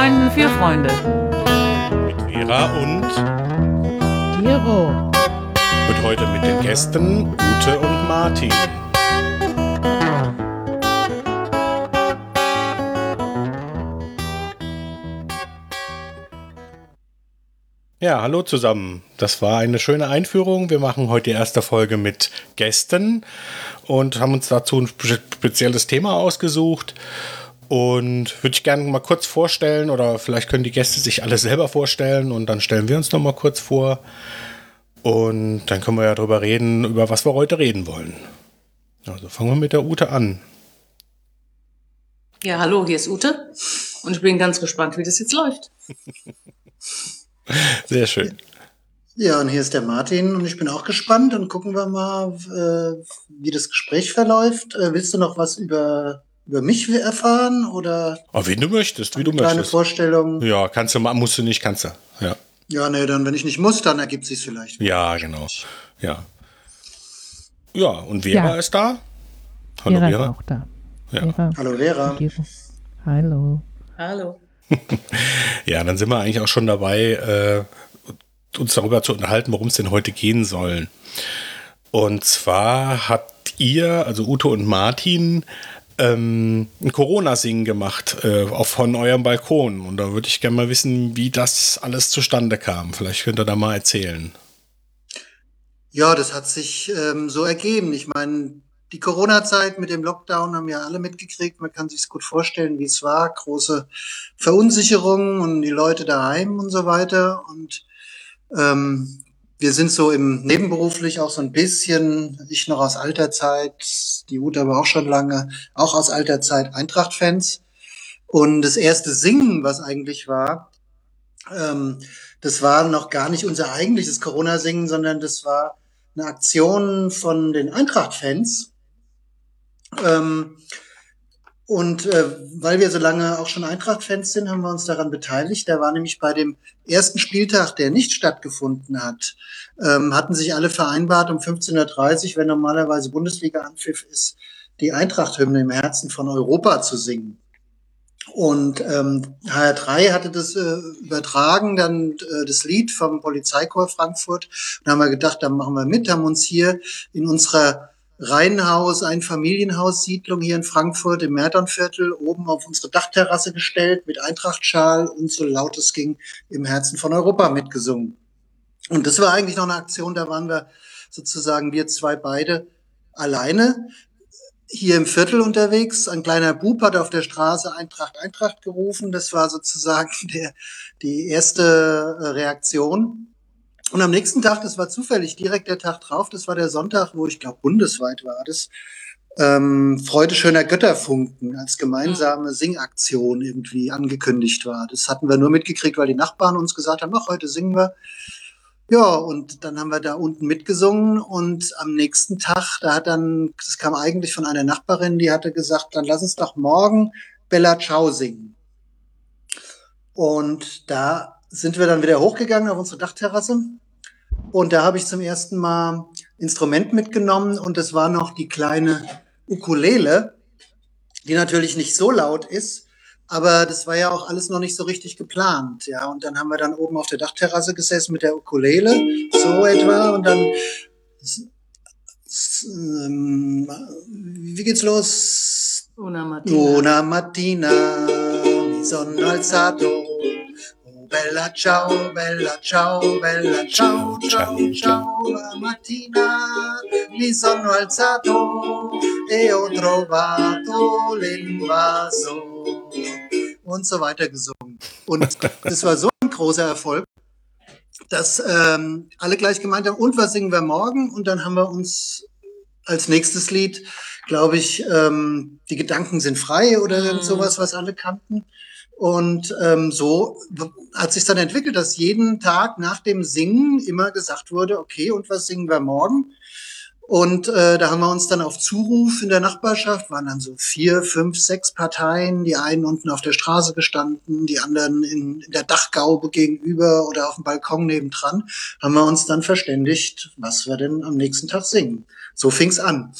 Freunden für Freunde. Mit Vera und Gero. wird heute mit den Gästen Ute und Martin. Ja, hallo zusammen. Das war eine schöne Einführung. Wir machen heute die erste Folge mit Gästen und haben uns dazu ein spezielles Thema ausgesucht. Und würde ich gerne mal kurz vorstellen oder vielleicht können die Gäste sich alle selber vorstellen und dann stellen wir uns noch mal kurz vor. Und dann können wir ja darüber reden, über was wir heute reden wollen. Also fangen wir mit der Ute an. Ja, hallo, hier ist Ute und ich bin ganz gespannt, wie das jetzt läuft. Sehr schön. Ja, und hier ist der Martin und ich bin auch gespannt und gucken wir mal, äh, wie das Gespräch verläuft. Äh, willst du noch was über, über mich erfahren oder Oh, wie du möchtest, wie du kleine möchtest. Vorstellung? Ja, kannst du mal, musst du nicht, kannst du. Ja. Ja, nee, dann wenn ich nicht muss, dann ergibt sich's vielleicht. Ja, genau. Ja. Ja, und Vera Ja. ist da? Hallo Vera, Vera. ist auch da. Ja. Vera. Hallo Vera. Hallo. Hallo. Ja, dann sind wir eigentlich auch schon dabei, äh, uns darüber zu unterhalten, worum es denn heute gehen soll. Und zwar habt ihr, also Ute und Martin, ähm, ein Corona-Singen gemacht, äh, auch von eurem Balkon. Und da würde ich gerne mal wissen, wie das alles zustande kam. Vielleicht könnt ihr da mal erzählen. Ja, das hat sich ähm, so ergeben. Ich meine, die Corona-Zeit mit dem Lockdown haben ja alle mitgekriegt. Man kann sich gut vorstellen, wie es war. Große Verunsicherung und die Leute daheim und so weiter. Und ähm, wir sind so im nebenberuflich auch so ein bisschen, ich noch aus alter Zeit, die Ute aber auch schon lange, auch aus alter Zeit Eintracht-Fans. Und das erste Singen, was eigentlich war, ähm, das war noch gar nicht unser eigentliches Corona-Singen, sondern das war eine Aktion von den Eintracht-Fans. Ähm, und äh, weil wir so lange auch schon Eintracht-Fans sind, haben wir uns daran beteiligt. Da war nämlich bei dem ersten Spieltag, der nicht stattgefunden hat, ähm, hatten sich alle vereinbart, um 15.30 Uhr, wenn normalerweise Bundesliga-Anpfiff ist, die Eintracht-Hymne im Herzen von Europa zu singen. Und ähm, HR3 hatte das äh, übertragen, dann äh, das Lied vom Polizeikorps Frankfurt. Und da haben wir gedacht, dann machen wir mit, haben uns hier in unserer Reihenhaus, Einfamilienhaussiedlung hier in Frankfurt im Märtonviertel oben auf unsere Dachterrasse gestellt mit Eintrachtschal und so laut es ging im Herzen von Europa mitgesungen. Und das war eigentlich noch eine Aktion, da waren wir sozusagen wir zwei beide alleine hier im Viertel unterwegs. Ein kleiner Bub hat auf der Straße Eintracht, Eintracht gerufen. Das war sozusagen der, die erste Reaktion. Und am nächsten Tag, das war zufällig direkt der Tag drauf, das war der Sonntag, wo ich glaube bundesweit war das, ähm, Freude schöner Götterfunken als gemeinsame Singaktion irgendwie angekündigt war. Das hatten wir nur mitgekriegt, weil die Nachbarn uns gesagt haben, ach, heute singen wir. Ja, und dann haben wir da unten mitgesungen und am nächsten Tag, da hat dann, das kam eigentlich von einer Nachbarin, die hatte gesagt, dann lass uns doch morgen Bella Ciao singen. Und da sind wir dann wieder hochgegangen auf unsere Dachterrasse und da habe ich zum ersten Mal Instrument mitgenommen und das war noch die kleine Ukulele, die natürlich nicht so laut ist, aber das war ja auch alles noch nicht so richtig geplant, ja. Und dann haben wir dann oben auf der Dachterrasse gesessen mit der Ukulele, so etwa, und dann, ähm, wie geht's los? Una Martina. Una mattina mi sono alzato. Bella ciao, bella ciao, bella ciao, ciao, ciao. La mattina mi sono alzato e ho trovato l'invaso. Und so weiter gesungen. Und das war so ein großer Erfolg, dass ähm, alle gleich gemeint haben, und was singen wir morgen? Und dann haben wir uns als nächstes Lied, glaube ich, ähm, Die Gedanken sind frei oder irgend sowas, was alle kannten. Und ähm, so hat sich dann entwickelt, dass jeden Tag nach dem Singen immer gesagt wurde, okay, und was singen wir morgen? Und äh, da haben wir uns dann auf Zuruf in der Nachbarschaft, waren dann so vier, fünf, sechs Parteien, die einen unten auf der Straße gestanden, die anderen in, in der Dachgaube gegenüber oder auf dem Balkon nebendran, haben wir uns dann verständigt, was wir denn am nächsten Tag singen. So fing's an.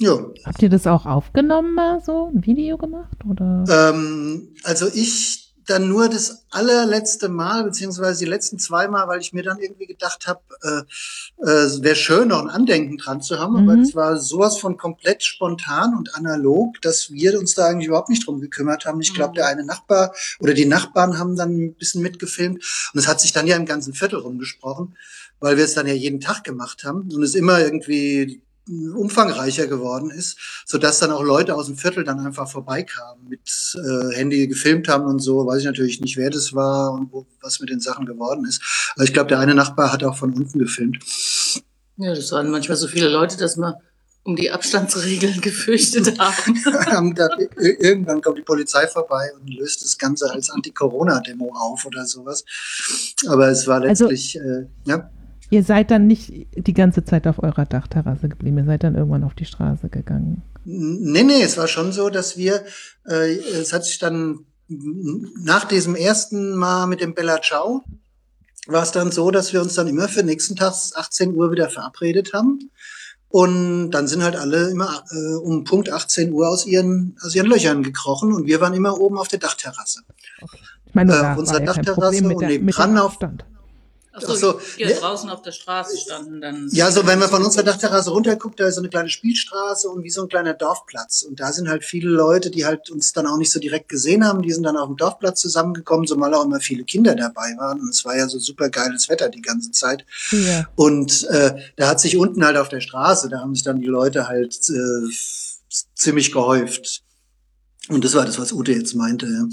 Ja. Habt ihr das auch aufgenommen mal so, ein Video gemacht? Oder? Ähm, also ich dann nur das allerletzte Mal, beziehungsweise die letzten zwei Mal, weil ich mir dann irgendwie gedacht habe, äh, äh, wäre schön, noch ein Andenken dran zu haben, Mhm. aber es war sowas von komplett spontan und analog, dass wir uns da eigentlich überhaupt nicht drum gekümmert haben. Ich glaube, Mhm. der eine Nachbar oder die Nachbarn haben dann ein bisschen mitgefilmt und es hat sich dann ja im ganzen Viertel rumgesprochen, weil wir es dann ja jeden Tag gemacht haben und es immer irgendwie umfangreicher geworden ist, so dass dann auch Leute aus dem Viertel dann einfach vorbeikamen, mit äh, Handy gefilmt haben und so. Weiß ich natürlich nicht, wer das war und wo, was mit den Sachen geworden ist. Aber ich glaube, der eine Nachbar hat auch von unten gefilmt. Ja, das waren manchmal so viele Leute, dass man um die Abstandsregeln gefürchtet haben. Irgendwann kommt die Polizei vorbei und löst das Ganze als Anti-Corona-Demo auf oder sowas. Aber es war Also- letztlich, äh, ja. Ihr seid dann nicht die ganze Zeit auf eurer Dachterrasse geblieben, ihr seid dann irgendwann auf die Straße gegangen. Nee, nee, es war schon so, dass wir, äh, es hat sich dann nach diesem ersten Mal mit dem Bella Ciao, war es dann so, dass wir uns dann immer für nächsten Tag 18 Uhr wieder verabredet haben. Und dann sind halt alle immer äh, um Punkt 18 Uhr aus ihren, aus ihren Löchern gekrochen und wir waren immer oben auf der Dachterrasse. Ich meine, Äh, ja kein Dachterrasse mit, und nebendran dem auf- Abstand. Achso, Ach so, die ja ne- draußen auf der Straße standen dann. Ja, so wenn man von unserer Dachterrasse runterguckt, da ist so eine kleine Spielstraße und wie so ein kleiner Dorfplatz. Und da sind halt viele Leute, die halt uns dann auch nicht so direkt gesehen haben, die sind dann auf dem Dorfplatz zusammengekommen, zumal auch immer viele Kinder dabei waren. Und es war ja so super geiles Wetter die ganze Zeit. Ja. Und äh, da hat sich unten halt auf der Straße, da haben sich dann die Leute halt äh, ziemlich gehäuft. Und das war das, was Ute jetzt meinte. Ja.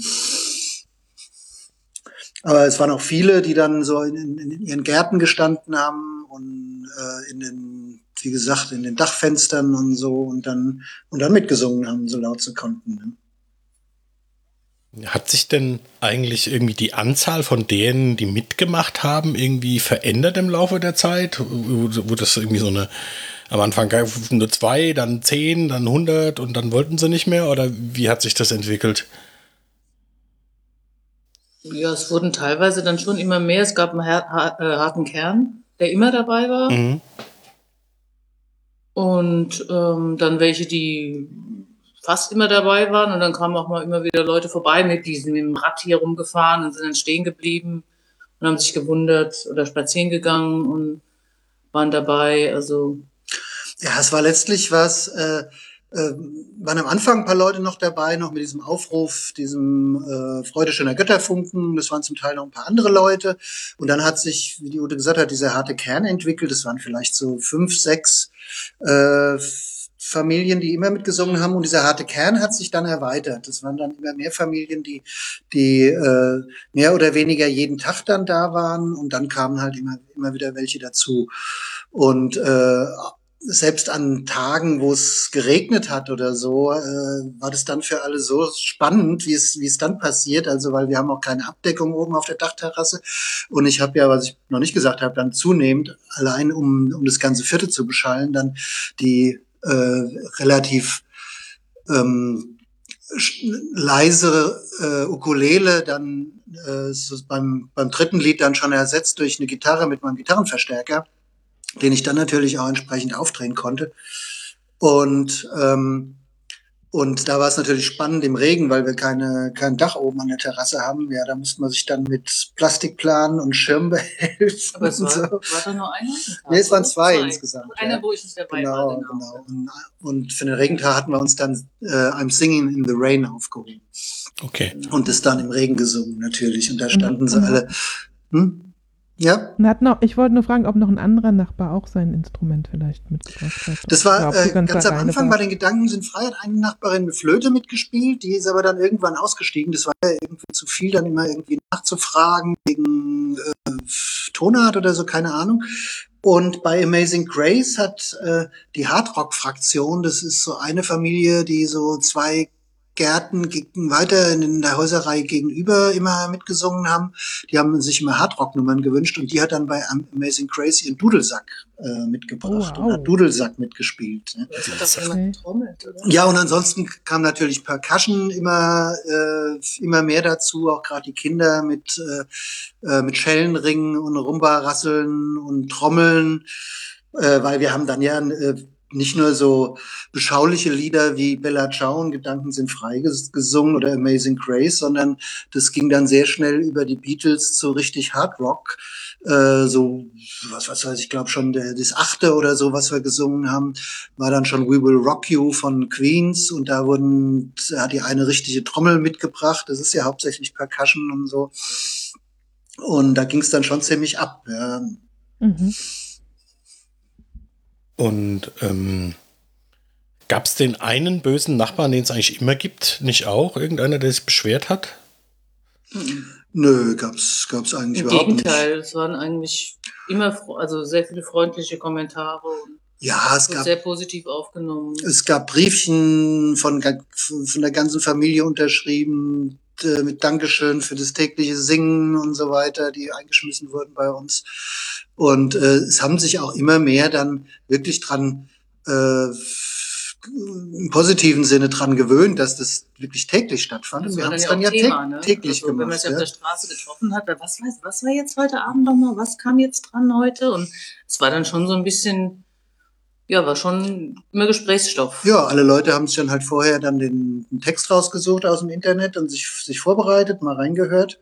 Aber es waren auch viele, die dann so in, in, in ihren Gärten gestanden haben und äh, in den, wie gesagt, in den Dachfenstern und so und dann und dann mitgesungen haben, so laut sie konnten. Ne? Hat sich denn eigentlich irgendwie die Anzahl von denen, die mitgemacht haben, irgendwie verändert im Laufe der Zeit? Wo das irgendwie so eine, am Anfang nur zwei, dann zehn, dann hundert und dann wollten sie nicht mehr? Oder wie hat sich das entwickelt? Ja, es wurden teilweise dann schon immer mehr. Es gab einen äh, harten Kern, der immer dabei war. Mhm. Und ähm, dann welche, die fast immer dabei waren. Und dann kamen auch mal immer wieder Leute vorbei mit diesem mit dem Rad hier rumgefahren und sind dann stehen geblieben und haben sich gewundert oder spazieren gegangen und waren dabei. Also Ja, es war letztlich was, äh, äh, waren am Anfang ein paar Leute noch dabei, noch mit diesem Aufruf, diesem äh, Freude schöner Götterfunken. Das waren zum Teil noch ein paar andere Leute. Und dann hat sich, wie die Ute gesagt hat, dieser harte Kern entwickelt. Das waren vielleicht so fünf, sechs äh, Familien, die immer mitgesungen haben. Und dieser harte Kern hat sich dann erweitert. Das waren dann immer mehr Familien, die, die äh, mehr oder weniger jeden Tag dann da waren. Und dann kamen halt immer, immer wieder welche dazu. Und äh, selbst an Tagen, wo es geregnet hat oder so, äh, war das dann für alle so spannend, wie es wie es dann passiert. Also weil wir haben auch keine Abdeckung oben auf der Dachterrasse und ich habe ja, was ich noch nicht gesagt habe, dann zunehmend allein um um das ganze Viertel zu beschallen, dann die äh, relativ ähm, leise äh, Ukulele dann äh, so beim beim dritten Lied dann schon ersetzt durch eine Gitarre mit meinem Gitarrenverstärker den ich dann natürlich auch entsprechend aufdrehen konnte. Und, ähm, und da war es natürlich spannend im Regen, weil wir keine, kein Dach oben an der Terrasse haben. Ja, da musste man sich dann mit Plastikplanen und Schirm behelfen. aber es und war, so. war da nur einer? Nee, es waren zwei insgesamt, Einer, ja. wo ich nicht dabei Genau, war. genau. Und, und für den Regentag hatten wir uns dann äh, I'm Singing in the Rain aufgehoben. Okay. Und das dann im Regen gesungen natürlich. Und da standen sie Mhm. alle. Hm? Ja, noch, ich wollte nur fragen, ob noch ein anderer Nachbar auch sein Instrument vielleicht mitgebracht hat. Das war äh, ganz am alleine Anfang bei warst. den Gedanken sind frei, hat eine Nachbarin mit Flöte mitgespielt, die ist aber dann irgendwann ausgestiegen. Das war ja irgendwie zu viel, dann immer irgendwie nachzufragen wegen äh, Tonart oder so, keine Ahnung. Und bei Amazing Grace hat äh, die Hardrock-Fraktion, das ist so eine Familie, die so zwei Gärten weiter in der Häuserreihe gegenüber immer mitgesungen haben. Die haben sich immer Hardrock-Nummern gewünscht und die hat dann bei Amazing Grace ihren Dudelsack äh, mitgebracht Oh, und wow. hat Dudelsack mitgespielt. Ne? Das hat Okay. jemand getrommelt, oder? Ja, und ansonsten kam natürlich Percussion immer, äh, immer mehr dazu, auch gerade die Kinder mit, äh, äh, mit Schellenringen und Rumba-Rasseln und Trommeln, äh, weil wir haben dann ja äh, nicht nur so beschauliche Lieder wie Bella Ciao und Gedanken sind frei gesungen oder Amazing Grace, sondern das ging dann sehr schnell über die Beatles zu richtig Hard Rock. Äh, so, was, was weiß ich, glaube schon der, das achte oder so, was wir gesungen haben, war dann schon We Will Rock You von Queens und da wurden, hat die eine richtige Trommel mitgebracht. Das ist ja hauptsächlich Percussion und so. Und da ging es dann schon ziemlich ab. Ja. Mhm. Und ähm, gab es den einen bösen Nachbarn, den es eigentlich immer gibt, nicht auch? Irgendeiner, der sich beschwert hat? Nö, gab's gab's eigentlich Im überhaupt Gegenteil, nicht. es waren eigentlich immer also sehr viele freundliche Kommentare und ja, es gab sehr positiv aufgenommen. Es gab Briefchen von, von der ganzen Familie unterschrieben äh, mit Dankeschön für das tägliche Singen und so weiter, die eingeschmissen wurden bei uns. Und äh, es haben sich auch immer mehr dann wirklich dran äh, im positiven Sinne dran gewöhnt, dass das wirklich täglich stattfand. Das wir haben es dann, ja Thema, ne? täglich also, gemacht. Wenn man sich ja. auf der Straße getroffen hat, was, was war jetzt heute Abend nochmal, was kam jetzt dran heute? Und es war dann schon so ein bisschen, ja, war schon immer Gesprächsstoff. Ja, alle Leute haben sich dann halt vorher dann den, den Text rausgesucht aus dem Internet und sich, sich vorbereitet, mal reingehört.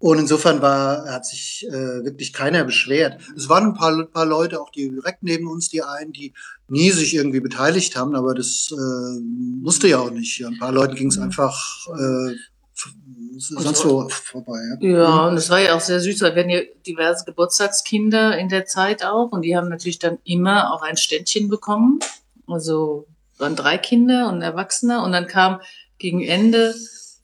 Und insofern war, hat sich äh, wirklich keiner beschwert. Es waren ein paar, paar Leute, auch die direkt neben uns, die einen, die nie sich irgendwie beteiligt haben, aber das äh, musste ja auch nicht. Ja, ein paar Leuten ging es mhm. einfach äh, sonst wo vorbei. Ja. ja, und es war ja auch sehr süß, weil wir hatten ja diverse Geburtstagskinder in der Zeit auch und die haben natürlich dann immer auch ein Ständchen bekommen. Also waren drei Kinder und ein Erwachsener und dann kam gegen Ende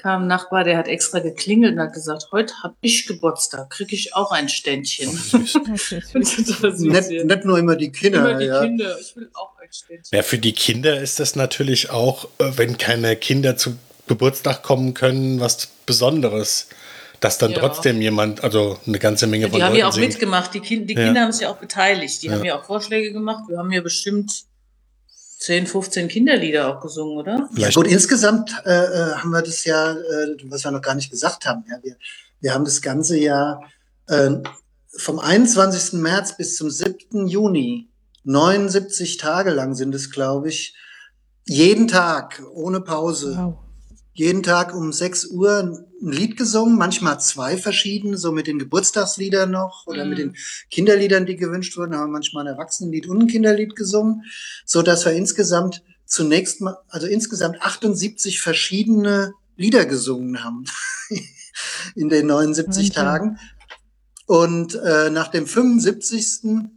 kam ein Nachbar, der hat extra geklingelt und hat gesagt, heute habe ich Geburtstag, kriege ich auch ein Ständchen. Süß. nicht, nicht, nur immer die Kinder. Immer die ja. Kinder, ich will auch ein Ständchen. Ja, für die Kinder ist das natürlich auch, äh, wenn keine Kinder zu Geburtstag kommen können, was Besonderes dass dann ja. trotzdem jemand, also eine ganze Menge ja, von Die haben ja auch singt. mitgemacht, die, kind, die ja. Kinder haben es ja auch beteiligt, die haben ja auch Vorschläge gemacht. Wir haben ja bestimmt 10, 15 Kinderlieder auch gesungen, oder? Ja, gut, insgesamt äh, äh, haben wir das ja, äh, was wir noch gar nicht gesagt haben, ja, wir, wir haben das ganze Jahr äh, vom 21. März bis zum 7. Juni, 79 Tage lang sind es, glaube ich, jeden Tag ohne Pause. Wow jeden Tag um 6 Uhr ein Lied gesungen, manchmal zwei verschiedene, so mit den Geburtstagsliedern noch oder mhm. mit den Kinderliedern, die gewünscht wurden, haben wir manchmal ein Erwachsenenlied und ein Kinderlied gesungen, so dass wir insgesamt zunächst mal, also insgesamt 78 verschiedene Lieder gesungen haben in den 79 okay. Tagen. Und äh, nach dem 75.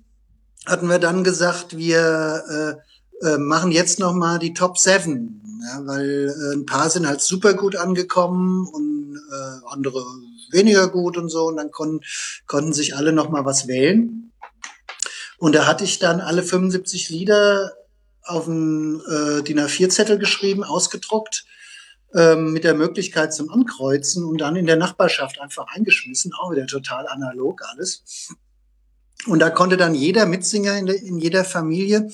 hatten wir dann gesagt, wir äh, äh, machen jetzt noch mal die Top 7 ja, weil äh, ein paar sind halt super gut angekommen und äh, andere weniger gut und so und dann konnten, konnten sich alle noch mal was wählen. Und da hatte ich dann alle 75 Lieder auf einen äh, DIN A4-Zettel geschrieben, ausgedruckt, ähm, mit der Möglichkeit zum Ankreuzen und dann in der Nachbarschaft einfach eingeschmissen, auch wieder total analog alles. Und da konnte dann jeder Mitsinger in, der, in jeder Familie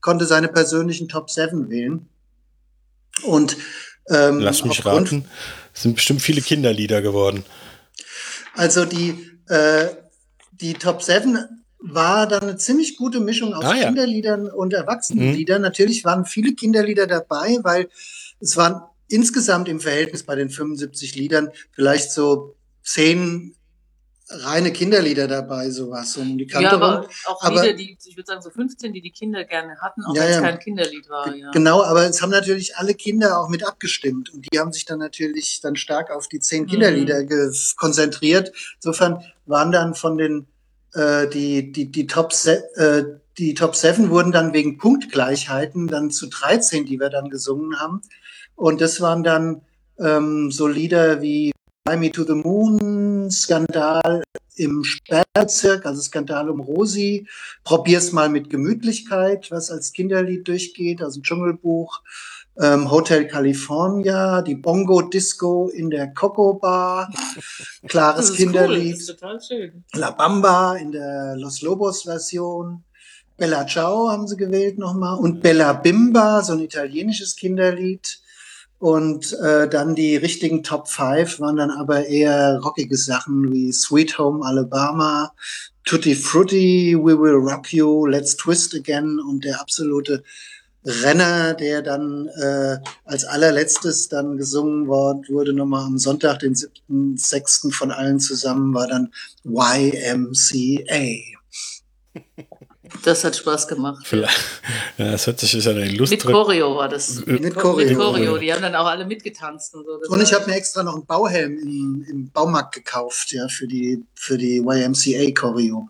konnte seine persönlichen Top 7 wählen. Und ähm, lass mich raten, es sind bestimmt viele Kinderlieder geworden. Also die äh, die Top 7 war dann eine ziemlich gute Mischung aus ah, ja. Kinderliedern und Erwachsenenliedern. Mhm. Natürlich waren viele Kinderlieder dabei, weil es waren insgesamt im Verhältnis bei den 75 Liedern vielleicht so zehn reine Kinderlieder dabei, sowas. Um die Kante ja, aber auch aber, Lieder, die, ich würde sagen, so 15, die die Kinder gerne hatten, auch ja, wenn es ja. kein Kinderlied war. Ja. Genau, aber es haben natürlich alle Kinder auch mit abgestimmt und die haben sich dann natürlich dann stark auf die zehn Kinderlieder mhm. konzentriert. Insofern waren dann von den äh, die die die Top äh, die Top 7 wurden dann wegen Punktgleichheiten dann zu 13, die wir dann gesungen haben. Und das waren dann ähm, so Lieder wie Fly Me to the Moon, Skandal im Sperrbezirk, also Skandal um Rosi, Probier's mal mit Gemütlichkeit, was als Kinderlied durchgeht, also Dschungelbuch, ähm, Hotel California, die Bongo Disco in der Coco Bar, klares Kinderlied, cool, total schön. La Bamba in der Los Lobos Version, Bella Ciao haben sie gewählt nochmal und Bella Bimba, so ein italienisches Kinderlied. Und äh, dann die richtigen Top 5 waren dann aber eher rockige Sachen wie Sweet Home Alabama Tutti Frutti, We Will Rock You, Let's Twist Again und der absolute Renner, der dann äh, als allerletztes dann gesungen worden wurde, nochmal am Sonntag, den 7.6. von allen zusammen, war dann YMCA. Das hat Spaß gemacht. Vielleicht, ja, das hört sich ja eine Lust Mit Choreo war das. Mit Mit Choreo. Choreo. Die haben dann auch alle mitgetanzt und so. Das Und ich habe mir extra noch einen Bauhelm im, im Baumarkt gekauft, ja, für die, für die YMCA-Choreo.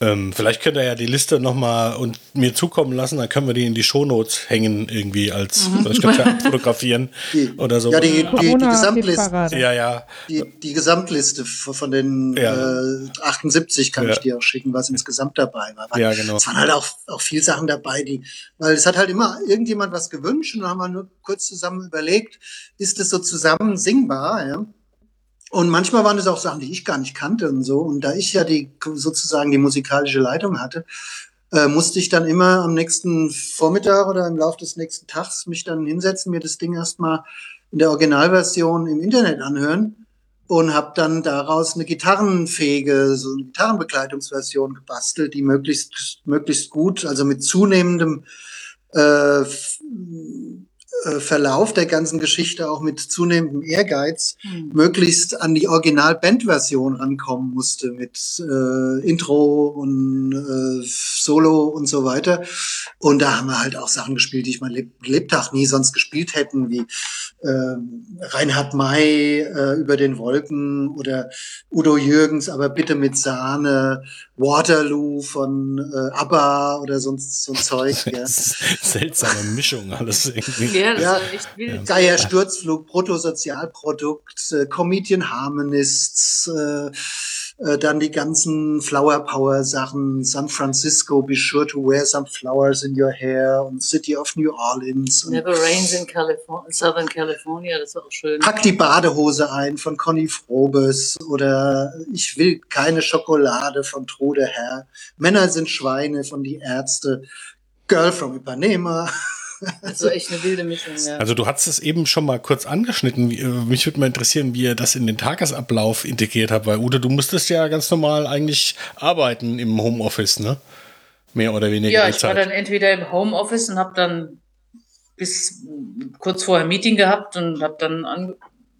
Ähm, vielleicht könnt ihr ja die Liste nochmal und mir zukommen lassen, dann können wir die in die Shownotes hängen, irgendwie als, vielleicht könnt ihr abfotografieren Die- oder so. Ja, die, die, die Gesamtliste. Ja, ja. Die, die Gesamtliste von von den Ja. äh, 78 kann Ja. ich dir auch schicken, was insgesamt dabei war. Weil Ja, genau. Es waren halt auch, auch viel Sachen dabei, die, weil es hat halt immer irgendjemand was gewünscht und dann haben wir nur kurz zusammen überlegt, ist es so zusammen singbar, ja? Und manchmal waren es auch Sachen, die ich gar nicht kannte und so. Und da ich ja die sozusagen die musikalische Leitung hatte, äh, musste ich dann immer am nächsten Vormittag oder im Laufe des nächsten Tags mich dann hinsetzen, mir das Ding erstmal in der Originalversion im Internet anhören und habe dann daraus eine gitarrenfähige, so eine Gitarrenbegleitungsversion gebastelt, die möglichst möglichst gut, also mit zunehmendem äh, Verlauf der ganzen Geschichte, auch mit zunehmendem Ehrgeiz, Hm. möglichst an die Original-Band-Version rankommen musste mit äh, Intro und äh, Solo und so weiter. Und da haben wir halt auch Sachen gespielt, die ich mein Leb Lebtag nie sonst gespielt hätten, wie äh, Reinhard May äh, über den Wolken oder Udo Jürgens, aber bitte mit Sahne, Waterloo von äh, ABBA oder so, so ein Zeug. Ja. Seltsame Mischung alles irgendwie. Ja, das Ja. war echt wild. Geier Sturzflug, Bruttosozialprodukt, äh, Comedian Harmonists, äh, äh, dann die ganzen Flower Power Sachen, San Francisco, be sure to wear some flowers in your hair und City of New Orleans. Und Never Rains in California, Southern California, das war auch schön. Pack die Badehose ein von Conny Frobes oder Ich will keine Schokolade von Trude Herr. Männer sind Schweine von die Ärzte. Girl from Ipanema. Das war echt eine wilde Mischung, ja. Also du hast es eben schon mal kurz angeschnitten. Äh, Mich würde mal interessieren, wie ihr das in den Tagesablauf integriert habt, weil Ude, du musstest ja ganz normal eigentlich arbeiten im Homeoffice, ne? Mehr oder weniger Ja, ich war dann entweder im Homeoffice und habe dann bis kurz vorher ein Meeting gehabt und habe dann an,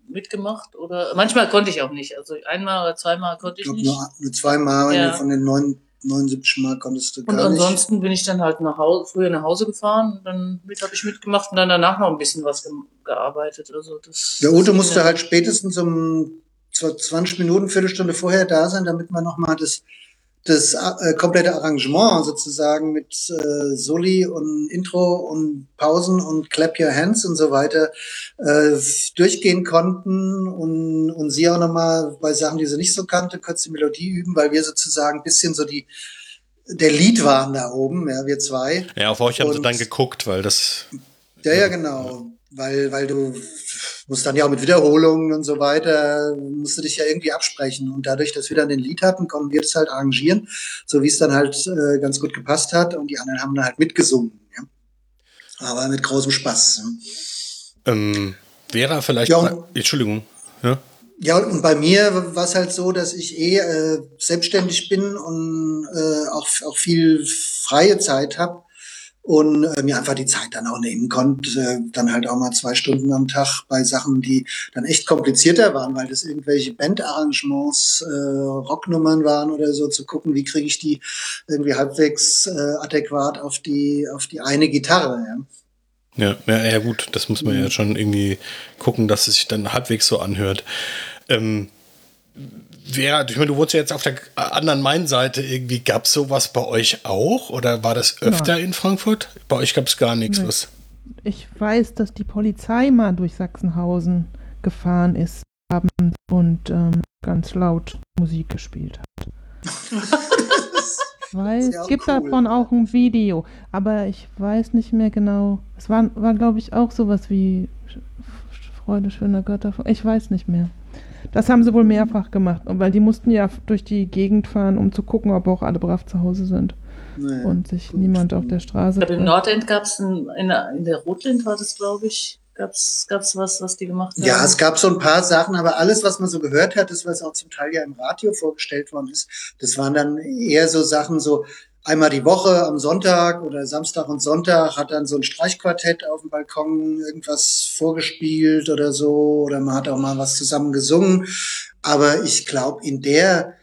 mitgemacht oder manchmal konnte ich auch nicht. Also einmal oder zweimal konnte Ich ich nicht. nur, nur zweimal Ja. von den neun, 79 Mal konntest du Und gar nicht. ansonsten bin ich dann halt nach Hause, früher nach Hause gefahren, dann mit habe ich mitgemacht und dann danach noch ein bisschen was ge gearbeitet. Also das. Der Ute musste halt spätestens um 20 Minuten, Viertelstunde vorher da sein, damit man nochmal das, das äh, komplette Arrangement sozusagen mit äh, Soli und Intro und Pausen und Clap Your Hands und so weiter äh, durchgehen konnten und, und sie auch nochmal bei Sachen, die sie nicht so kannte, kurz die Melodie üben, weil wir sozusagen ein bisschen so die der Lied waren da oben, ja, wir zwei. Ja, auf euch haben sie Und- dann geguckt, weil das. Ja, ja, genau. Weil, weil du musst dann ja auch mit Wiederholungen und so weiter, musst du dich ja irgendwie absprechen. Und dadurch, dass wir dann den Lied hatten, konnten wir das halt arrangieren, so wie es dann halt äh, ganz gut gepasst hat. Und die anderen haben dann halt mitgesungen. Ja? Aber mit großem Spaß. Ja? Ähm, Vera vielleicht. Ja, und- Entschuldigung. Ja? Ja, und bei mir war es halt so, dass ich eh äh, selbstständig bin und äh, auch, auch viel freie Zeit habe und äh, mir einfach die Zeit dann auch nehmen konnte, äh, dann halt auch mal zwei Stunden am Tag bei Sachen, die dann echt komplizierter waren, weil das irgendwelche Bandarrangements, äh, Rocknummern waren oder so, zu gucken, wie kriege ich die irgendwie halbwegs äh, adäquat auf die auf die eine Gitarre. Ja. Ja, ja, ja, gut, das muss man Mhm. ja schon irgendwie gucken, dass es sich dann halbwegs so anhört. Ähm, Vera, ich meine, du wurdest ja jetzt auf der anderen Main-Seite irgendwie, gab es sowas bei euch auch? Oder war das öfter in Frankfurt? Bei euch gab es gar nichts. Nee. Was? Ich weiß, dass die Polizei mal durch Sachsenhausen gefahren ist abends und ähm, ganz laut Musik gespielt hat. Ich weiß, ist ja es gibt cool. davon auch ein Video, aber ich weiß nicht mehr genau. Es war, war glaube ich, auch sowas wie Freude schöner Götter. Ich weiß nicht mehr. Das haben sie wohl mehrfach gemacht, und weil die mussten ja durch die Gegend fahren, um zu gucken, ob auch alle brav zu Hause sind Naja. und sich niemand auf der Straße Ich glaube, im. Nordend gab es, in, der- in der Rotlind war das, glaube ich, Gab's, gab's was, was die gemacht haben? Ja, es gab so ein paar Sachen, aber alles, was man so gehört hat, das, was auch zum Teil ja im Radio vorgestellt worden ist, das waren dann eher so Sachen, so einmal die Woche am Sonntag oder Samstag und Sonntag hat dann so ein Streichquartett auf dem Balkon irgendwas vorgespielt oder so, oder man hat auch mal was zusammen gesungen. Aber ich glaube, in der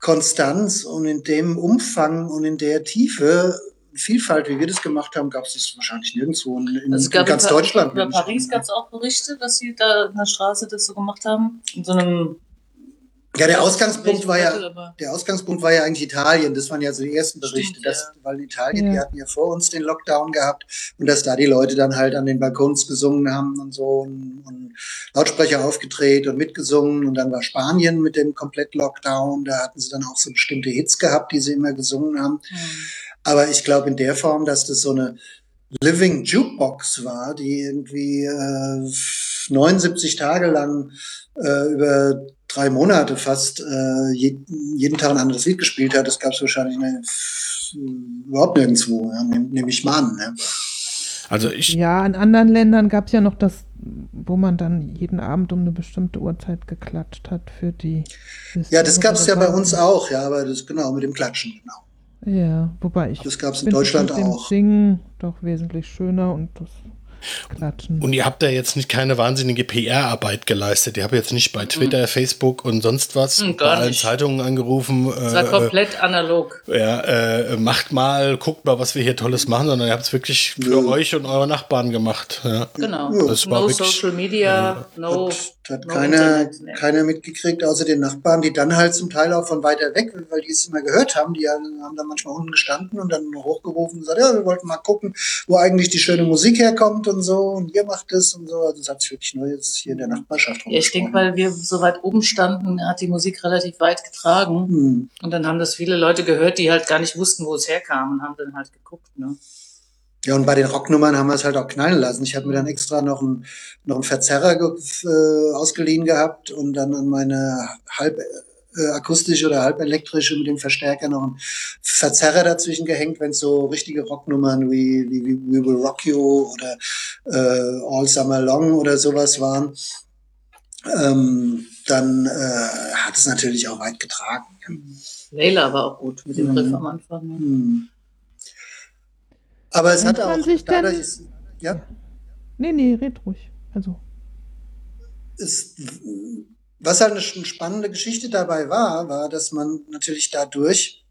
Konstanz und in dem Umfang und in der Tiefe Vielfalt, wie wir das gemacht haben, gab es das wahrscheinlich nirgendwo in, in, Also in ganz Pa- Deutschland. Über ich Paris gab es auch Berichte, dass sie da in der Straße das so gemacht haben. In so einem. Ja, der Ausgangspunkt war ja, der Ausgangspunkt war ja eigentlich Italien. Das waren ja so die ersten Berichte, Stimmt, dass, weil Italien, Ja. die hatten ja vor uns den Lockdown gehabt und dass da die Leute dann halt an den Balkons gesungen haben und so und, und Lautsprecher aufgedreht und mitgesungen und dann war Spanien mit dem Komplett-Lockdown. Da hatten sie dann auch so bestimmte Hits gehabt, die sie immer gesungen haben. hm. Aber ich glaube in der Form, dass das so eine Living Jukebox war, die irgendwie äh, 79 Tage lang äh, über drei Monate fast äh, je, jeden Tag ein anderes Lied gespielt hat, das gab es wahrscheinlich ne, f- überhaupt nirgendwo, ja, nehme nehm ich mal an. Ne? Also ich, Ja, in anderen Ländern gab es ja noch das, wo man dann jeden Abend um eine bestimmte Uhrzeit geklatscht hat für die. Ja, das gab es ja bei uns auch, ja, aber das genau mit dem Klatschen, genau. Ja, wobei ich. Das gab's in find das Deutschland mit dem auch. Singen doch wesentlich schöner und das Klatschen. und ihr habt da jetzt nicht keine wahnsinnige PR-Arbeit geleistet. Ihr habt jetzt nicht bei Twitter, Facebook und sonst was Mhm, bei allen nicht. Zeitungen angerufen. Es war Äh, komplett analog. ja, äh, macht mal, guckt mal, was wir hier Tolles machen, sondern ihr habt es wirklich für Nö. euch und eure Nachbarn gemacht. Ja. Genau. Das war no wirklich- Social Media, no. Hat, hat no keiner, ne. keiner mitgekriegt, außer den Nachbarn, die dann halt zum Teil auch von weiter weg, weil die es immer gehört haben, die haben dann manchmal unten gestanden und dann hochgerufen und gesagt, ja, wir wollten mal gucken, wo eigentlich die schöne Musik herkommt und so und ihr macht es und so. Also das hat sich wirklich nur jetzt hier in der Nachbarschaft Ja, ich denke, weil wir so weit oben standen, hat die Musik relativ weit getragen. Hm. Und dann haben das viele Leute gehört, die halt gar nicht wussten, wo es herkam und haben dann halt geguckt. Ne? Ja, und bei den Rocknummern haben wir es halt auch knallen lassen. Ich habe mir dann extra noch einen, noch einen Verzerrer ge äh, ausgeliehen gehabt und dann an meine halb äh, akustische oder halb elektrische mit dem Verstärker noch einen Verzerrer dazwischen gehängt, wenn es so richtige Rocknummern wie, wie, wie We Will Rock You oder äh, All Summer Long oder sowas waren. Ähm, dann äh, hat es natürlich auch weit getragen. Layla war auch gut mit dem Mhm. Riff am Anfang. Ne? Aber es hat auch denn- dadurch, ist- ja. Nee, nee, red ruhig. Also. ist, was halt eine spannende Geschichte dabei war, war, dass man natürlich dadurch,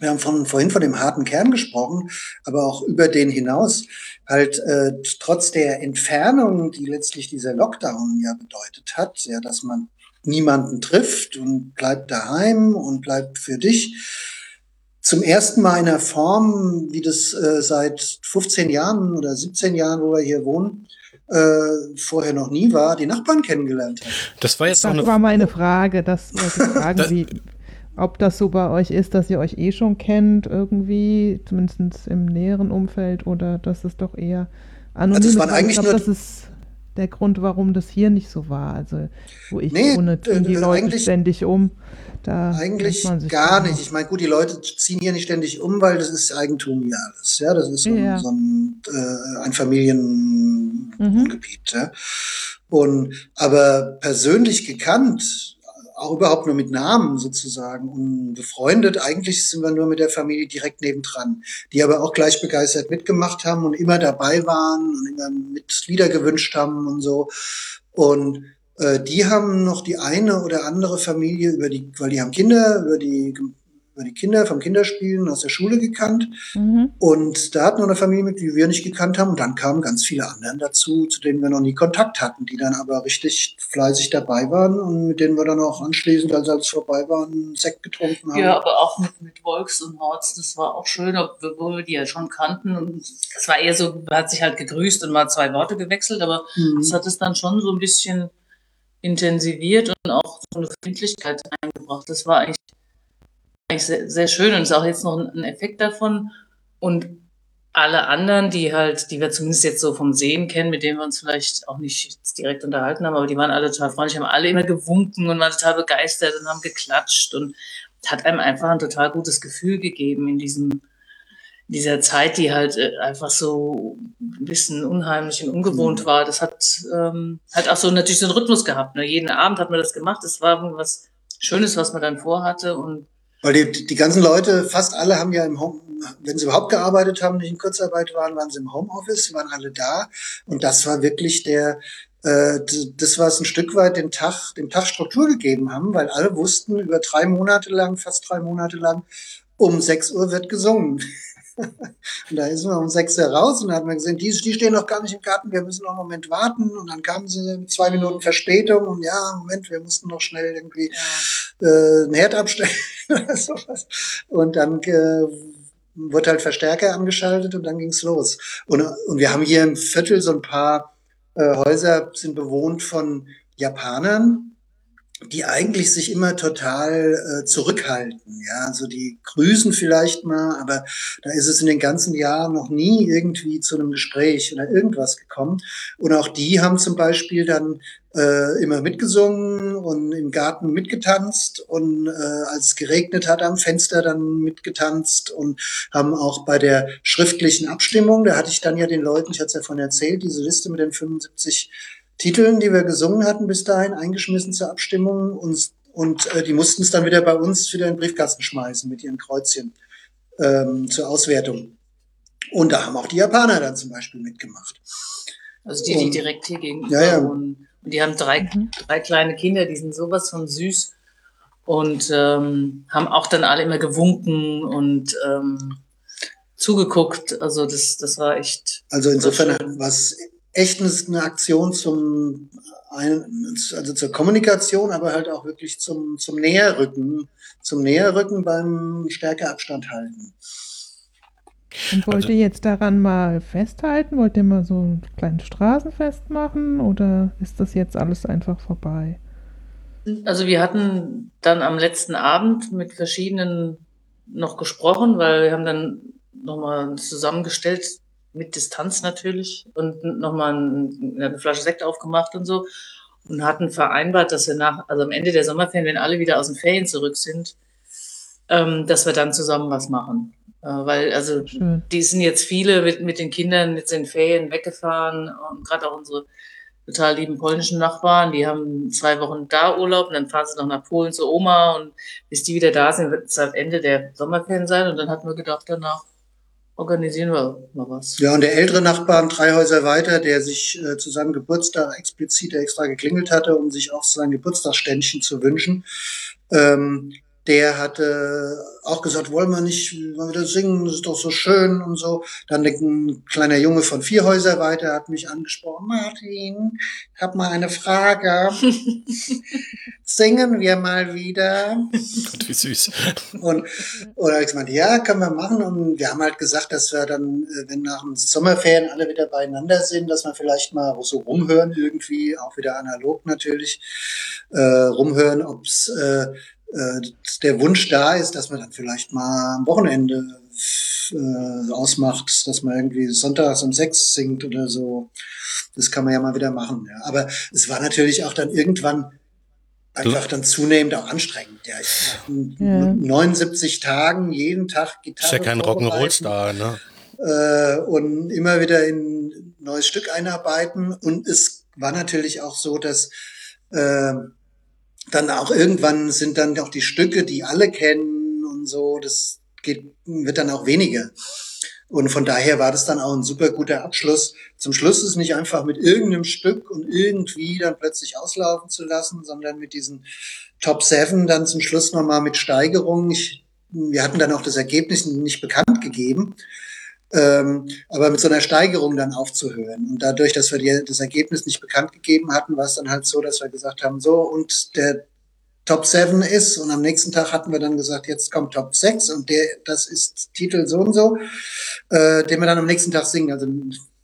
wir haben von, vorhin von dem harten Kern gesprochen, aber auch über den hinaus, halt äh, trotz der Entfernung, die letztlich dieser Lockdown ja bedeutet hat, ja, dass man niemanden trifft und bleibt daheim und bleibt für dich, zum ersten Mal in einer Form, wie das äh, seit 15 Jahren oder 17 Jahren, wo wir hier wohnen, äh, vorher noch nie war, die Nachbarn kennengelernt hat. Das war jetzt Das eine war meine Frage. Das wollte ich fragen, Das- wie, ob das so bei euch ist, dass ihr euch eh schon kennt, irgendwie, zumindest im näheren Umfeld, oder dass es doch eher anonym Also es ist. waren Weil eigentlich ich glaube, nur- das ist der Grund, warum das hier nicht so war. Also, wo ich Nee, wohne, ziehen die äh, Leute ständig um. Da Eigentlich kennt man sich gar nicht. Ich meine, gut, die Leute ziehen hier nicht ständig um, weil das ist Eigentum hier alles. Ja, das ist so, Ja. ein, so ein, äh, ein Familiengebiet. Ja. Und aber persönlich gekannt, auch überhaupt nur mit Namen sozusagen und befreundet, eigentlich sind wir nur mit der Familie direkt nebendran, die aber auch gleich begeistert mitgemacht haben und immer dabei waren und immer mit Lieder gewünscht haben und so. Und äh, die haben noch die eine oder andere Familie über die, weil die haben Kinder, über die, über die Kinder vom Kinderspielen aus der Schule gekannt. Mhm. Und da hatten wir eine Familie mit, die wir nicht gekannt haben. Und dann kamen ganz viele anderen dazu, zu denen wir noch nie Kontakt hatten, die dann aber richtig fleißig dabei waren und mit denen wir dann auch anschließend, als alles vorbei war, einen Sekt getrunken haben. Ja, aber auch mit, mit Wolks und Horst, das war auch schön, obwohl wir die ja schon kannten. Und es war eher so, man hat sich halt gegrüßt und mal zwei Worte gewechselt, aber Mhm. das hat es dann schon so ein bisschen intensiviert und auch so eine Verbindlichkeit eingebracht. Das war eigentlich sehr, sehr schön und ist auch jetzt noch ein, Effekt davon. Und alle anderen, die halt, die wir zumindest jetzt so vom Sehen kennen, mit denen wir uns vielleicht auch nicht direkt unterhalten haben, aber die waren alle total freundlich, haben alle immer gewunken und waren total begeistert und haben geklatscht und hat einem einfach ein total gutes Gefühl gegeben in diesem, dieser Zeit, die halt äh, einfach so ein bisschen unheimlich und ungewohnt mhm. war, das hat ähm, hat auch so natürlich so einen Rhythmus gehabt. Ne? Jeden Abend hat man das gemacht. Das war was Schönes, was man dann vorhatte und weil die, die ganzen Leute, fast alle haben ja im Home, wenn sie überhaupt gearbeitet haben, nicht in Kurzarbeit waren, waren sie im Homeoffice, waren alle da. Und das war wirklich der, äh, das war es ein Stück weit den Tag, dem Tag Struktur gegeben haben, weil alle wussten über drei Monate lang, fast drei Monate lang, um sechs Uhr wird gesungen. und da ist man um sechs Uhr raus und da hat man gesehen, die, die stehen noch gar nicht im Garten, wir müssen noch einen Moment warten. Und dann kamen sie mit zwei Minuten Verspätung und ja, Moment, wir mussten noch schnell irgendwie äh, einen Herd abstellen oder sowas. Und dann äh, wurde halt Verstärker angeschaltet und dann ging's los. Und, und wir haben hier im Viertel so ein paar äh, Häuser, sind bewohnt von Japanern, die eigentlich sich immer total äh, zurückhalten. Ja, also die grüßen vielleicht mal, aber da ist es in den ganzen Jahren noch nie irgendwie zu einem Gespräch oder irgendwas gekommen. Und auch die haben zum Beispiel dann äh, immer mitgesungen und im Garten mitgetanzt und äh, als es geregnet hat am Fenster dann mitgetanzt und haben auch bei der schriftlichen Abstimmung, da hatte ich dann ja den Leuten, ich hatte es ja von erzählt, diese Liste mit den 75 Titeln, die wir gesungen hatten bis dahin, eingeschmissen zur Abstimmung und, und äh, die mussten es dann wieder bei uns wieder in den Briefkasten schmeißen mit ihren Kreuzchen ähm, zur Auswertung. Und da haben auch die Japaner dann zum Beispiel mitgemacht. Also die, die und, direkt hier gegenüber ja, ja. Und, und die haben drei, mhm. drei kleine Kinder, die sind sowas von süß und ähm, haben auch dann alle immer gewunken und ähm, zugeguckt. Also das, das war echt. Also insofern was echt eine Aktion zum, also zur Kommunikation, aber halt auch wirklich zum, zum Näherrücken, zum Näherrücken beim stärker Abstand halten. Und wollt also, ihr jetzt daran mal festhalten? Wollt ihr mal so ein kleines Straßenfest machen oder ist das jetzt alles einfach vorbei? Also wir hatten dann am letzten Abend mit verschiedenen noch gesprochen, weil wir haben dann nochmal zusammengestellt, mit Distanz natürlich und nochmal eine Flasche Sekt aufgemacht und so und hatten vereinbart, dass wir nach, also am Ende der Sommerferien, wenn alle wieder aus den Ferien zurück sind, ähm, dass wir dann zusammen was machen. Äh, weil, also, Schön. die sind jetzt viele mit, mit den Kindern jetzt in Ferien weggefahren und gerade auch unsere total lieben polnischen Nachbarn, die haben zwei Wochen da Urlaub und dann fahren sie noch nach Polen zur Oma und bis die wieder da sind, wird es halt Ende der Sommerferien sein und dann hatten wir gedacht, danach organisieren wir mal was. Ja, und der ältere Nachbar drei Häuser weiter, der sich äh, zu seinem Geburtstag explizit extra geklingelt hatte, um sich auch sein Geburtstagsständchen zu wünschen, ähm, der hatte auch gesagt, wollen wir nicht mal wieder singen, das ist doch so schön und so. Dann ein kleiner Junge von vier Häuser weiter hat mich angesprochen, Martin, ich habe mal eine Frage. Singen wir mal wieder? Gott, wie süß. Und, oder ich meinte, ja, können wir machen. Und wir haben halt gesagt, dass wir dann, äh, wenn nach den Sommerferien alle wieder beieinander sind, dass wir vielleicht mal so rumhören irgendwie, auch wieder analog natürlich, äh, rumhören, ob's äh, der Wunsch da ist, dass man dann vielleicht mal am Wochenende äh, ausmacht, dass man irgendwie sonntags um sechs singt oder so. Das kann man ja mal wieder machen. Ja. Aber es war natürlich auch dann irgendwann einfach dann zunehmend auch anstrengend. Ja, ich, ja. 79 Tagen, jeden Tag Gitarre. Ist ja kein Rock'n'Roll-Star, ne? Äh, und immer wieder in ein neues Stück einarbeiten. Und es war natürlich auch so, dass äh, dann auch irgendwann sind dann auch die Stücke, die alle kennen und so, das geht, wird dann auch weniger. Und von daher war das dann auch ein super guter Abschluss. Zum Schluss ist nicht einfach mit irgendeinem Stück und irgendwie dann plötzlich auslaufen zu lassen, sondern mit diesen Top Seven dann zum Schluss nochmal mit Steigerungen. Wir hatten dann auch das Ergebnis nicht bekannt gegeben, ähm, aber mit so einer Steigerung dann aufzuhören. Und dadurch, dass wir die, das Ergebnis nicht bekannt gegeben hatten, war es dann halt so, dass wir gesagt haben, so, und der Top 7 ist und am nächsten Tag hatten wir dann gesagt, jetzt kommt Top 6 und der, das ist Titel so und so, äh, den wir dann am nächsten Tag singen. Also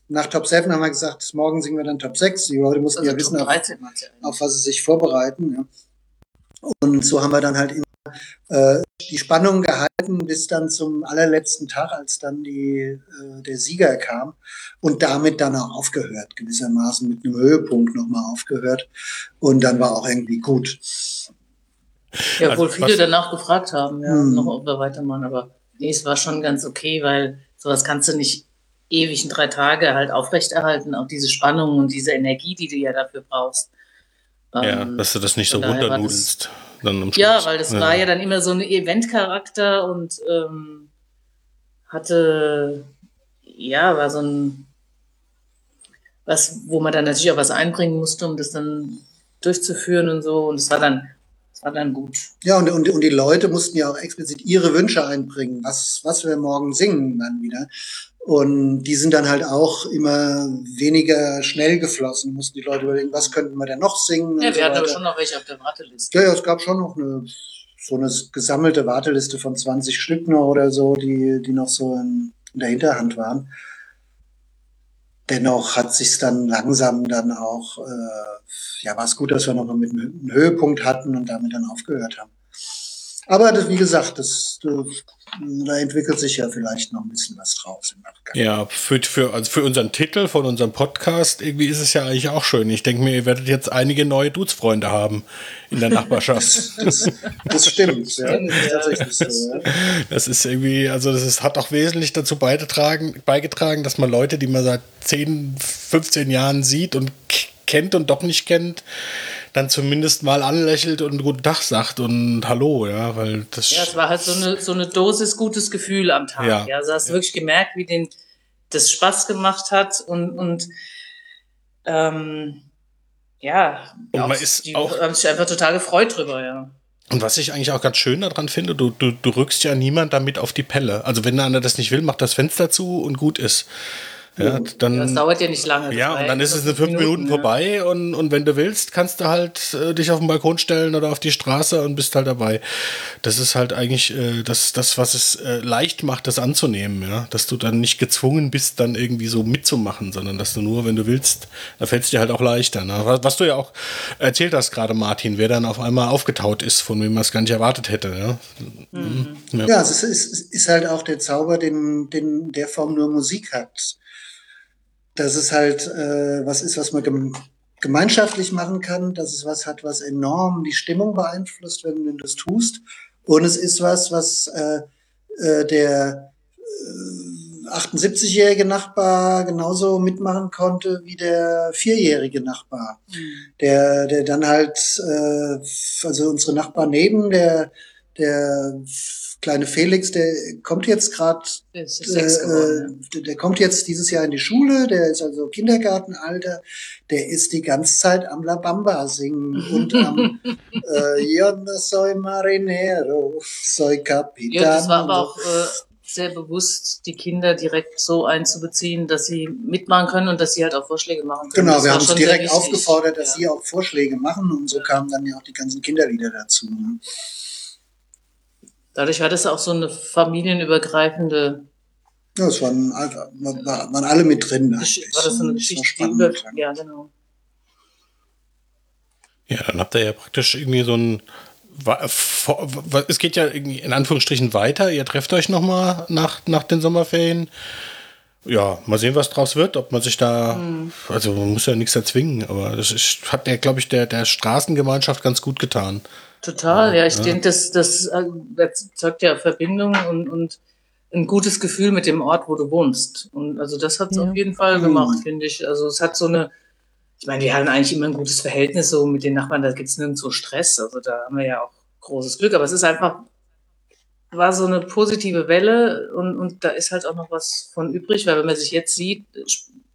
nach Top 7 haben wir gesagt, morgen singen wir dann Top 6. Die Leute mussten also ja wissen, auf, auf, was sie sich vorbereiten. Ja. Und so haben wir dann halt immer äh, die Spannung gehalten bis dann zum allerletzten Tag, als dann die, äh, der Sieger kam und damit dann auch aufgehört, gewissermaßen mit einem Höhepunkt nochmal aufgehört und dann war auch irgendwie gut. Ja, obwohl also, viele danach gefragt haben, ja, hm. noch ob wir weitermachen, aber nee, es war schon ganz okay, weil sowas kannst du nicht ewig in drei Tage halt aufrechterhalten, auch diese Spannung und diese Energie, die du ja dafür brauchst. Ja, ähm, dass du das nicht so runternudelst. Ja, weil das ja. war ja dann immer so ein Eventcharakter und ähm, hatte, ja, war so ein, was, wo man dann natürlich auch was einbringen musste, um das dann durchzuführen und so. Und es war dann, es war dann gut. Ja, und, und, und die Leute mussten ja auch explizit ihre Wünsche einbringen, was, was wir morgen singen dann wieder. Und die sind dann halt auch immer weniger schnell geflossen, mussten die Leute überlegen, was könnten wir denn noch singen. Ja, wir so hatten aber schon noch welche auf der Warteliste. Ja, ja, es gab schon noch eine, so eine gesammelte Warteliste von 20 Stück noch oder so, die, die noch so in, in der Hinterhand waren. Dennoch hat sich dann langsam dann auch, äh, ja, war es gut, dass wir noch mit einem Höhepunkt hatten und damit dann aufgehört haben. Aber das, wie gesagt, das, das, da entwickelt sich ja vielleicht noch ein bisschen was draus im Nachgang. Ja, für, für, also für unseren Titel von unserem Podcast, irgendwie ist es ja eigentlich auch schön. Ich denke mir, ihr werdet jetzt einige neue Dudes-Freunde haben in der Nachbarschaft. das, das, das, stimmt, ja. Das ist tatsächlich so, ja. Das ist irgendwie, also das ist, hat auch wesentlich dazu beigetragen, beigetragen, dass man Leute, die man seit 10, 15 Jahren sieht und kennt und doch nicht kennt, dann zumindest mal anlächelt und guten Tag sagt und Hallo, ja, weil das. Ja, es war halt so eine, so eine Dosis gutes Gefühl am Tag. Ja, ja. also hast ja. wirklich gemerkt, wie den das Spaß gemacht hat und, und ähm, ja, und man ist die auch, haben sich einfach total gefreut drüber, ja. Und was ich eigentlich auch ganz schön daran finde, du, du, du rückst ja niemand damit auf die Pelle. Also wenn andere das nicht will, macht das Fenster zu und gut ist. Ja, dann, das dauert ja nicht lange. Ja, und dann ist es in fünf Minuten, Minuten vorbei ja. und, und wenn du willst, kannst du halt äh, dich auf den Balkon stellen oder auf die Straße und bist halt dabei. Das ist halt eigentlich äh, das, das, was es äh, leicht macht, das anzunehmen, ja. Dass du dann nicht gezwungen bist, dann irgendwie so mitzumachen, sondern dass du nur, wenn du willst, da fällt es dir halt auch leichter. Ne? Was, was, du ja auch erzählt hast gerade, Martin, wer dann auf einmal aufgetaut ist, von wem man es gar nicht erwartet hätte. Ja, mhm. ja. ja es ist, ist, halt auch der Zauber, den, den der Form nur Musik hat dass es halt äh, was ist, was man gem gemeinschaftlich machen kann, dass es was hat, was enorm die Stimmung beeinflusst, wenn du das tust. Und es ist was, was äh, äh, der äh, 78-jährige Nachbar genauso mitmachen konnte wie der vierjährige Nachbar, mhm. der, der dann halt, äh, also unsere Nachbar neben, der, der kleine Felix, der kommt jetzt gerade, äh, äh der kommt jetzt dieses Jahr in die Schule, der ist also Kindergartenalter, der ist die ganze Zeit am La Bamba singen und am äh, Yo no soy marinero, soy capitano. Ja, das war aber auch äh, sehr bewusst, die Kinder direkt so einzubeziehen, dass sie mitmachen können und dass sie halt auch Vorschläge machen können. Genau, das wir haben sie direkt aufgefordert, dass ja. sie auch Vorschläge machen und so kamen dann ja auch die ganzen Kinderlieder dazu. Ne? Dadurch war das auch so eine familienübergreifende. Ja, es waren, waren alle mit drin. Eigentlich. War das so eine Geschichte? Ja, genau. Ja, dann habt ihr ja praktisch irgendwie so ein. Es geht ja in Anführungsstrichen weiter. Ihr trefft euch nochmal nach, nach den Sommerferien. Ja, mal sehen, was draus wird, ob man sich da, mhm. also man muss ja nichts erzwingen, aber das ist, hat der, glaube ich, der, der Straßengemeinschaft ganz gut getan. Total, ja. Ich ja. denke, das, das, äh, das zeugt ja Verbindung und, und ein gutes Gefühl mit dem Ort, wo du wohnst. Und also das hat es ja. auf jeden Fall gemacht, mhm. finde ich. Also es hat so eine, ich meine, wir hatten eigentlich immer ein gutes Verhältnis so mit den Nachbarn, da gibt es nirgendwo Stress. Also da haben wir ja auch großes Glück. Aber es ist einfach, war so eine positive Welle und, und da ist halt auch noch was von übrig, weil wenn man sich jetzt sieht,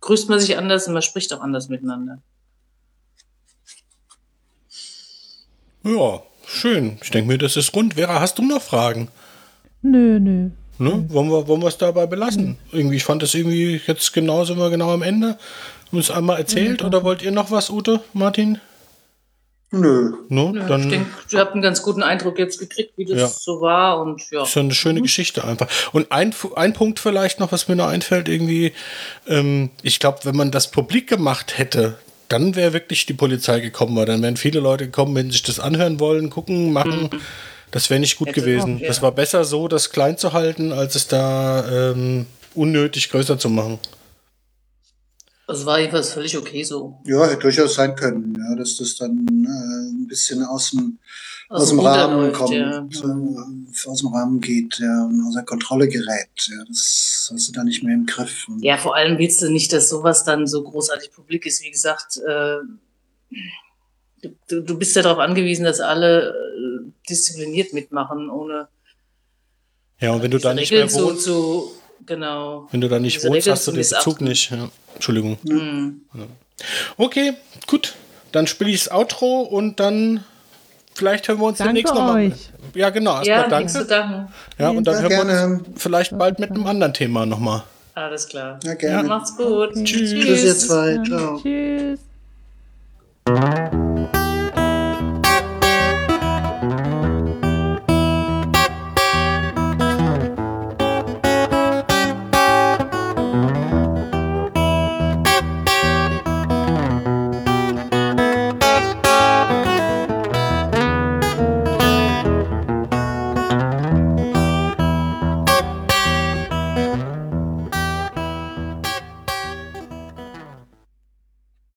grüßt man sich anders und man spricht auch anders miteinander. Ja, Schön. Ich denke mir, das ist rund. Vera, hast du noch Fragen? Nö, nö. Ne? Wollen wir wollen es dabei belassen? Mhm. Irgendwie, ich fand das irgendwie jetzt genau, sind wir genau am Ende. Haben es einmal erzählt mhm. oder wollt ihr noch was, Ute, Martin? Nö. No, ja, dann, ich denke, ihr habt einen ganz guten Eindruck jetzt gekriegt, wie das ja. so war und ja. Ist ja eine schöne mhm. Geschichte einfach. Und ein, ein Punkt vielleicht noch, was mir noch einfällt, irgendwie, ähm, ich glaube, wenn man das publik gemacht hätte, dann wäre wirklich die Polizei gekommen, weil dann wären viele Leute gekommen, wenn sie sich das anhören wollen, gucken, machen. Mhm. Das wäre nicht gut Hätte gewesen. Auch, ja. Das war besser so, das klein zu halten, als es da ähm, unnötig größer zu machen. Das war jedenfalls völlig okay so. Ja, hätte durchaus sein können, ja, dass das dann äh, ein bisschen aus dem, aus, Aus dem Rahmen läuft, kommt, ja. so, äh, aus dem Rahmen geht, ja, und außer Kontrolle gerät. Ja, das hast du da nicht mehr im Griff. Und Ja, vor allem willst du nicht, dass sowas dann so großartig publik ist. Wie gesagt, äh, du- du, bist ja darauf angewiesen, dass alle äh, diszipliniert mitmachen, ohne Ja, und wenn du da nicht mehr Regeln so wohnst, zu, genau. wenn du da nicht wohnst, hast du den Bezug nicht. Ja. Entschuldigung. Hm. Okay, gut. Dann spiele ich das Outro und dann vielleicht hören wir uns danke demnächst nochmal. Ja, genau. Erstmal ja, danke. danken. Ja, und dann hören gerne. wir uns vielleicht bald mit einem anderen Thema nochmal. Alles klar. Ja, gerne. Ja, macht's gut. Okay. Tschüss. Tschüss, ihr zwei. Ciao. Tschüss.